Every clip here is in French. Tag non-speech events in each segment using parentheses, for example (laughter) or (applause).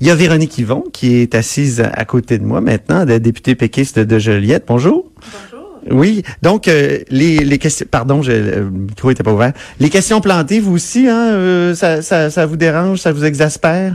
Il y a Véronique Yvon qui est assise à côté de moi maintenant, la députée péquiste de Joliette. Bonjour. Bonjour. Oui, donc euh, les, les questions, pardon, je, le micro était pas ouvert. Les questions plantées, vous aussi, hein, euh, ça, ça, ça vous dérange, ça vous exaspère?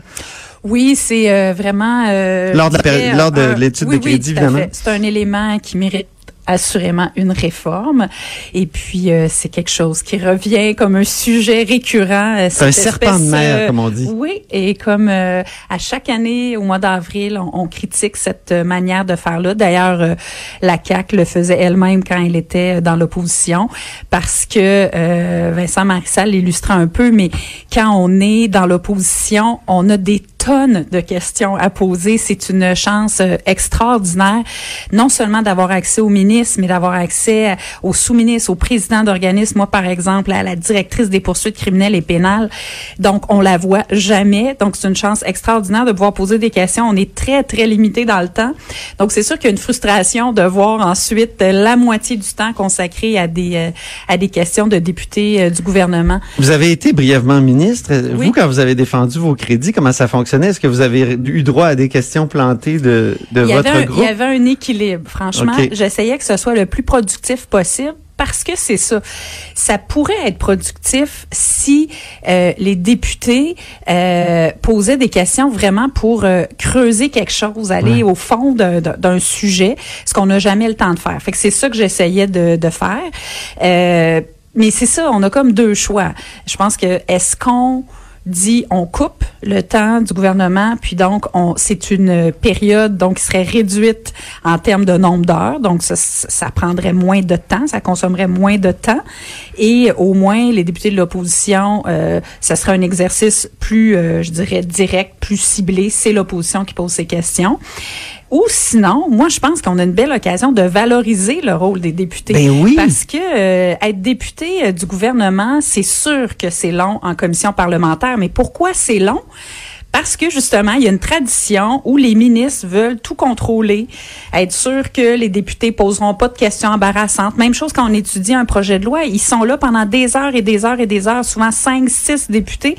Oui, c'est euh, vraiment euh, Lors de l'étude oui, de crédit, oui, à évidemment. C'est un élément qui mérite assurément une réforme et puis euh, c'est quelque chose qui revient comme un sujet récurrent euh, C'est un serpent de mer, euh, comme on dit. oui et comme euh, à chaque année au mois d'avril on, on critique cette manière de faire là d'ailleurs euh, la CAC le faisait elle-même quand elle était dans l'opposition parce que euh, Vincent Marissal l'illustrait un peu mais quand on est dans l'opposition on a des tonnes de questions à poser. C'est une chance euh, extraordinaire, non seulement d'avoir accès au ministre, mais d'avoir accès aux sous-ministres, aux présidents d'organismes. Moi, par exemple, à la directrice des poursuites criminelles et pénales. Donc, on la voit jamais. Donc, c'est une chance extraordinaire de pouvoir poser des questions. On est très, très limité dans le temps. Donc, c'est sûr qu'il y a une frustration de voir ensuite la moitié du temps consacré à des, euh, à des questions de députés euh, du gouvernement. Vous avez été brièvement ministre. Oui. Vous, quand vous avez défendu vos crédits, comment ça Est-ce que vous avez eu droit à des questions plantées de, de votre un, groupe? il y avait un équilibre. Franchement, j'essayais que ce soit le plus productif possible. Parce que c'est ça. Ça pourrait être productif si euh, les députés euh, posaient des questions vraiment pour euh, creuser quelque chose, aller au fond d'un- sujet, ce qu'on n'a jamais le temps de faire. Fait que c'est ça que j'essayais de, de faire. Mais c'est ça, on a comme deux choix. Je pense que est-ce qu'on dit on coupe le temps du gouvernement, puis donc on c'est une période donc qui serait réduite en termes de nombre d'heures, donc ça, prendrait moins de temps, ça consommerait moins de temps, et au moins les députés de l'opposition, euh, ça serait un exercice plus, euh, je dirais direct, plus ciblé. C'est l'opposition qui pose ces questions. Ou sinon, moi, je pense qu'on a une belle occasion de valoriser le rôle des députés. Ben oui. Parce que euh, être député euh, du gouvernement, c'est sûr que c'est long en commission parlementaire. Mais pourquoi c'est long? Parce que justement, il y a une tradition où les ministres veulent tout contrôler, être sûr que les députés poseront pas de questions embarrassantes. Même chose quand on étudie un projet de loi, ils sont là pendant des heures et des heures et des heures, souvent cinq, six députés,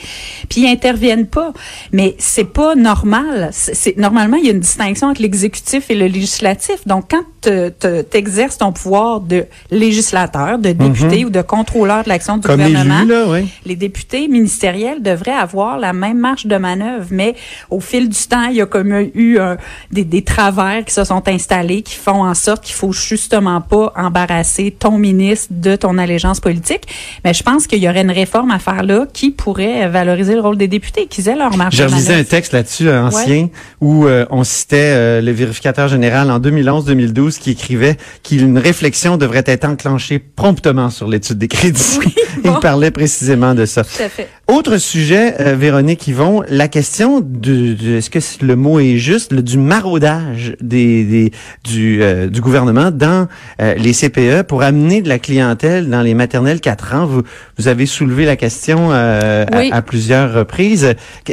puis ils interviennent pas. Mais c'est pas normal. C'est normalement il y a une distinction entre l'exécutif et le législatif. Donc quand tu exerces ton pouvoir de législateur, de député ou de contrôleur de l'action du Mhm. Comme gouvernement, élu, là, oui. les députés ministériels devraient avoir la même marge de manœuvre, mais au fil du temps, il y a comme eu un- des, des travers qui se sont installés, qui font en sorte qu'il faut justement pas embarrasser ton ministre de ton allégeance politique. Mais je pense qu'il y aurait une réforme à faire là qui pourrait valoriser le rôle des députés, qu'ils aient leur marge relisé manœuvre. un texte là-dessus, euh, ancien, où euh, on citait euh, le vérificateur général en 2011-2012 qui écrivait qu'une réflexion devrait être enclenchée promptement sur l'étude des crédits. (laughs) bon. Il parlait précisément de ça. Tout à fait. Autre sujet, euh, Véronique Yvon, la question du, du- est-ce que le mot est juste, le, du maraudage des, des- du, euh, du gouvernement dans euh, les CPE pour amener de la clientèle dans les maternelles 4 ans? Vous, vous avez soulevé la question euh, à- Oui. à, plusieurs reprises. Que-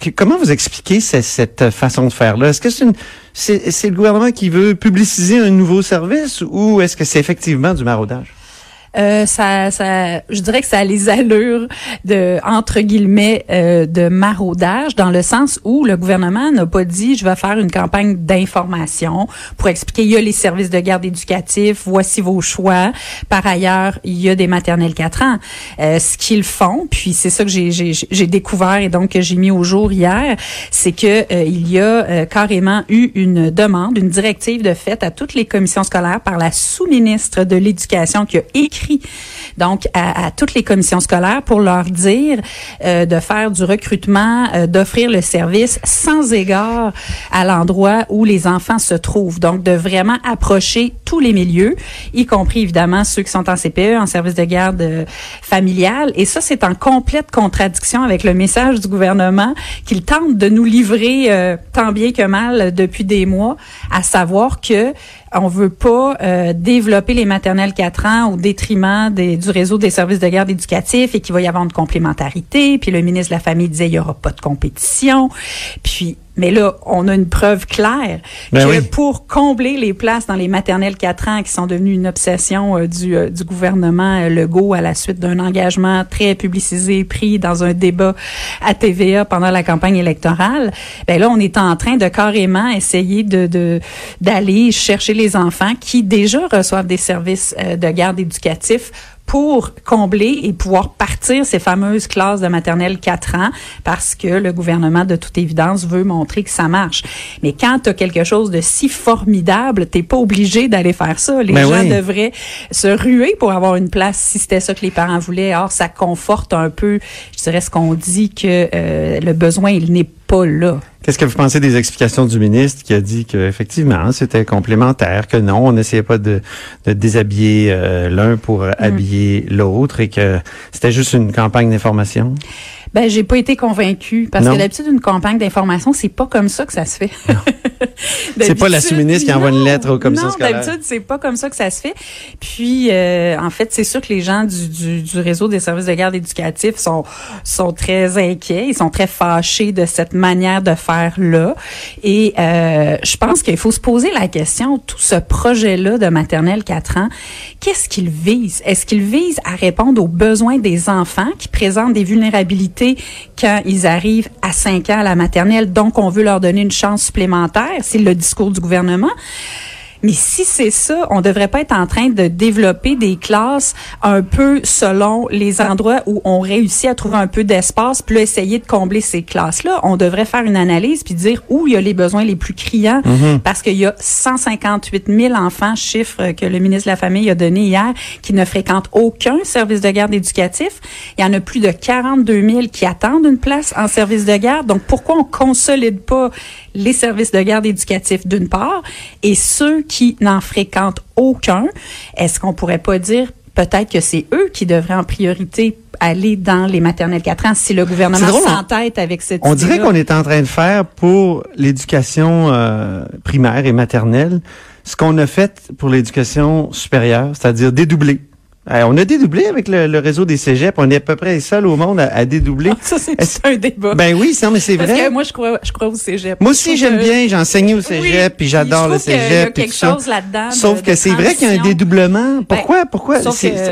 que- comment vous expliquez ce- cette façon de faire-là? Est-ce que c'est une c'est c'est le gouvernement qui veut publiciser un nouveau service ou est-ce que c'est effectivement du maraudage? Euh, ça, ça, je dirais que ça a les allures de entre guillemets euh, de maraudage dans le sens où le gouvernement n'a pas dit je vais faire une campagne d'information pour expliquer il y a les services de garde éducatif, voici vos choix. Par ailleurs, il y a des maternelles 4 ans. Euh, ce qu'ils font, puis c'est ça que j'ai découvert et donc que j'ai mis au jour hier, c'est que euh, il y a euh, carrément eu une demande, une directive de fait à toutes les commissions scolaires par la sous-ministre de l'Éducation qui a écrit Donc, à, toutes les commissions scolaires pour leur dire euh, de faire du recrutement, euh, d'offrir le service sans égard à l'endroit où les enfants se trouvent. Donc, de vraiment approcher tous les milieux, y compris évidemment ceux qui sont en CPE, en service de garde euh, familiale. Et ça, c'est en complète contradiction avec le message du gouvernement qu'il tente de nous livrer euh, tant bien que mal depuis des mois, à savoir que on veut pas euh, développer les maternelles 4 ans au détriment du réseau des services de garde éducatifs et qu'il va y avoir une complémentarité. Puis le ministre de la Famille disait il y aura pas de compétition. Puis mais là, on a une preuve claire ben que pour combler les places dans les maternelles 4 ans qui sont devenues une obsession euh, du, euh, du gouvernement euh, Legault à la suite d'un engagement très publicisé pris dans un débat à TVA pendant la campagne électorale, ben là, on est en train de carrément essayer de d'aller chercher les enfants qui déjà reçoivent des services de garde éducatifs pour combler et pouvoir partir ces fameuses classes de maternelle 4 ans parce que le gouvernement, de toute évidence, veut montrer que ça marche. Mais quand tu as quelque chose de si formidable, t'es pas obligé d'aller faire ça. Les ben gens devraient se ruer pour avoir une place si c'était ça que les parents voulaient. Or, ça conforte un peu, je dirais, ce qu'on dit que euh, le besoin, il n'est pas là. Qu'est-ce que vous pensez des explications du ministre qui a dit qu'effectivement, c'était complémentaire, que non, on n'essayait pas de, déshabiller euh, l'un pour mm. habiller l'autre et que c'était juste une campagne d'information? Ben, j'ai pas été convaincue parce que d'habitude une campagne d'information, c'est pas comme ça que ça se fait. (laughs) (laughs) c'est pas la sous-ministre qui envoie une lettre au commission non, d'habitude, c'est pas comme ça que ça se fait. Puis, euh, en fait, c'est sûr que les gens du, du, du, réseau des services de garde éducatifs sont sont très inquiets, ils sont très fâchés de cette manière de faire là. Et euh, je pense qu'il faut se poser la question, tout ce projet-là de maternelle 4 ans, qu'est-ce qu'il vise? Est-ce qu'il vise à répondre aux besoins des enfants qui présentent des vulnérabilités quand ils arrivent à 5 ans à la maternelle. Donc, on veut leur donner une chance supplémentaire? C'est le discours du gouvernement. Mais si c'est ça, on devrait pas être en train de développer des classes un peu selon les endroits où on réussit à trouver un peu d'espace, puis essayer de combler ces classes-là. On devrait faire une analyse puis dire où il y a les besoins les plus criants, mhm. parce qu'il y a 158 000 enfants, chiffre que le ministre de la Famille a donné hier, qui ne fréquentent aucun service de garde éducatif. Il y en a plus de 42 000 qui attendent une place en service de garde. Donc pourquoi on consolide pas les services de garde éducatifs d'une part et ceux qui n'en fréquentent aucun, est-ce qu'on pourrait pas dire peut-être que c'est eux qui devraient en priorité aller dans les maternelles 4 ans si le gouvernement s'entête avec cette On dirait qu'on est en train de faire pour l'éducation euh, primaire et maternelle ce qu'on a fait pour l'éducation supérieure, c'est-à-dire dédoubler. Euh, on a dédoublé avec le, réseau des cégeps. On est à peu près seul au monde à, dédoubler. Ah, ça, c'est un débat. Ben oui, mais c'est vrai. Parce que moi, je crois, je crois au cégep. Moi aussi, j'aime bien. J'ai enseigné au cégep, puis j'adore le cégep. Il y a quelque chose là-dedans. Sauf que c'est vrai qu'il y a un dédoublement. Ben, pourquoi? pourquoi?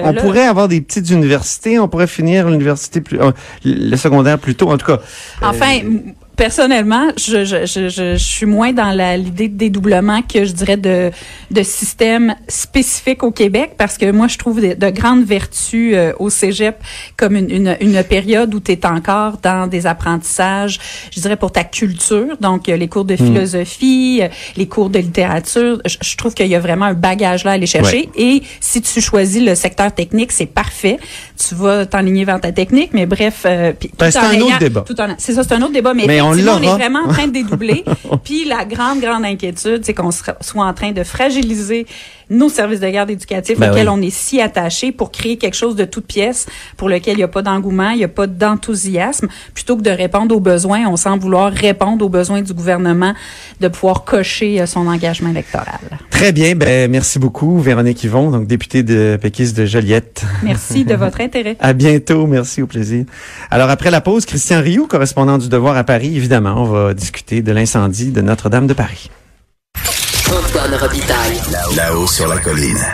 on pourrait avoir des petites universités. On pourrait finir l'université plus, euh, le secondaire plus tôt. En tout cas. Enfin, euh, personnellement, je, je, je, je, suis moins dans l'idée de dédoublement que je dirais de, de système spécifique au Québec parce que moi, je trouve de, de grandes vertus euh, au cégep comme une, une, une période où tu es encore dans des apprentissages, je dirais, pour ta culture. Donc, les cours de hmm. philosophie, euh, les cours de littérature. Je, trouve qu'il y a vraiment un bagage là à aller chercher. Et si tu choisis le secteur technique, c'est parfait. Tu vas t'enligner vers ta technique, mais bref. Euh, ben, c'est un autre débat. C'est ça, c'est un autre débat. Mais, on, on, est vraiment en train de dédoubler. (laughs) Puis la grande, grande inquiétude, c'est qu'on soit en train de fragiliser nos services de garde éducatifs ben auxquels on est si attaché pour créer quelque chose de toute pièce pour lequel il n'y a pas d'engouement, il n'y a pas d'enthousiasme. Plutôt que de répondre aux besoins, on semble vouloir répondre aux besoins du gouvernement de pouvoir cocher euh, son engagement électoral. Très bien. Ben, merci beaucoup, Véronique Yvon, donc députée de péquiste de Joliette. Merci de votre intérêt. (laughs) à bientôt. Merci, au plaisir. Alors, après la pause, Christian Rioux, correspondant du Devoir à Paris, évidemment, on va discuter de l'incendie de Notre-Dame de Paris. Antoine Robitaille. Là-haut sur la colline.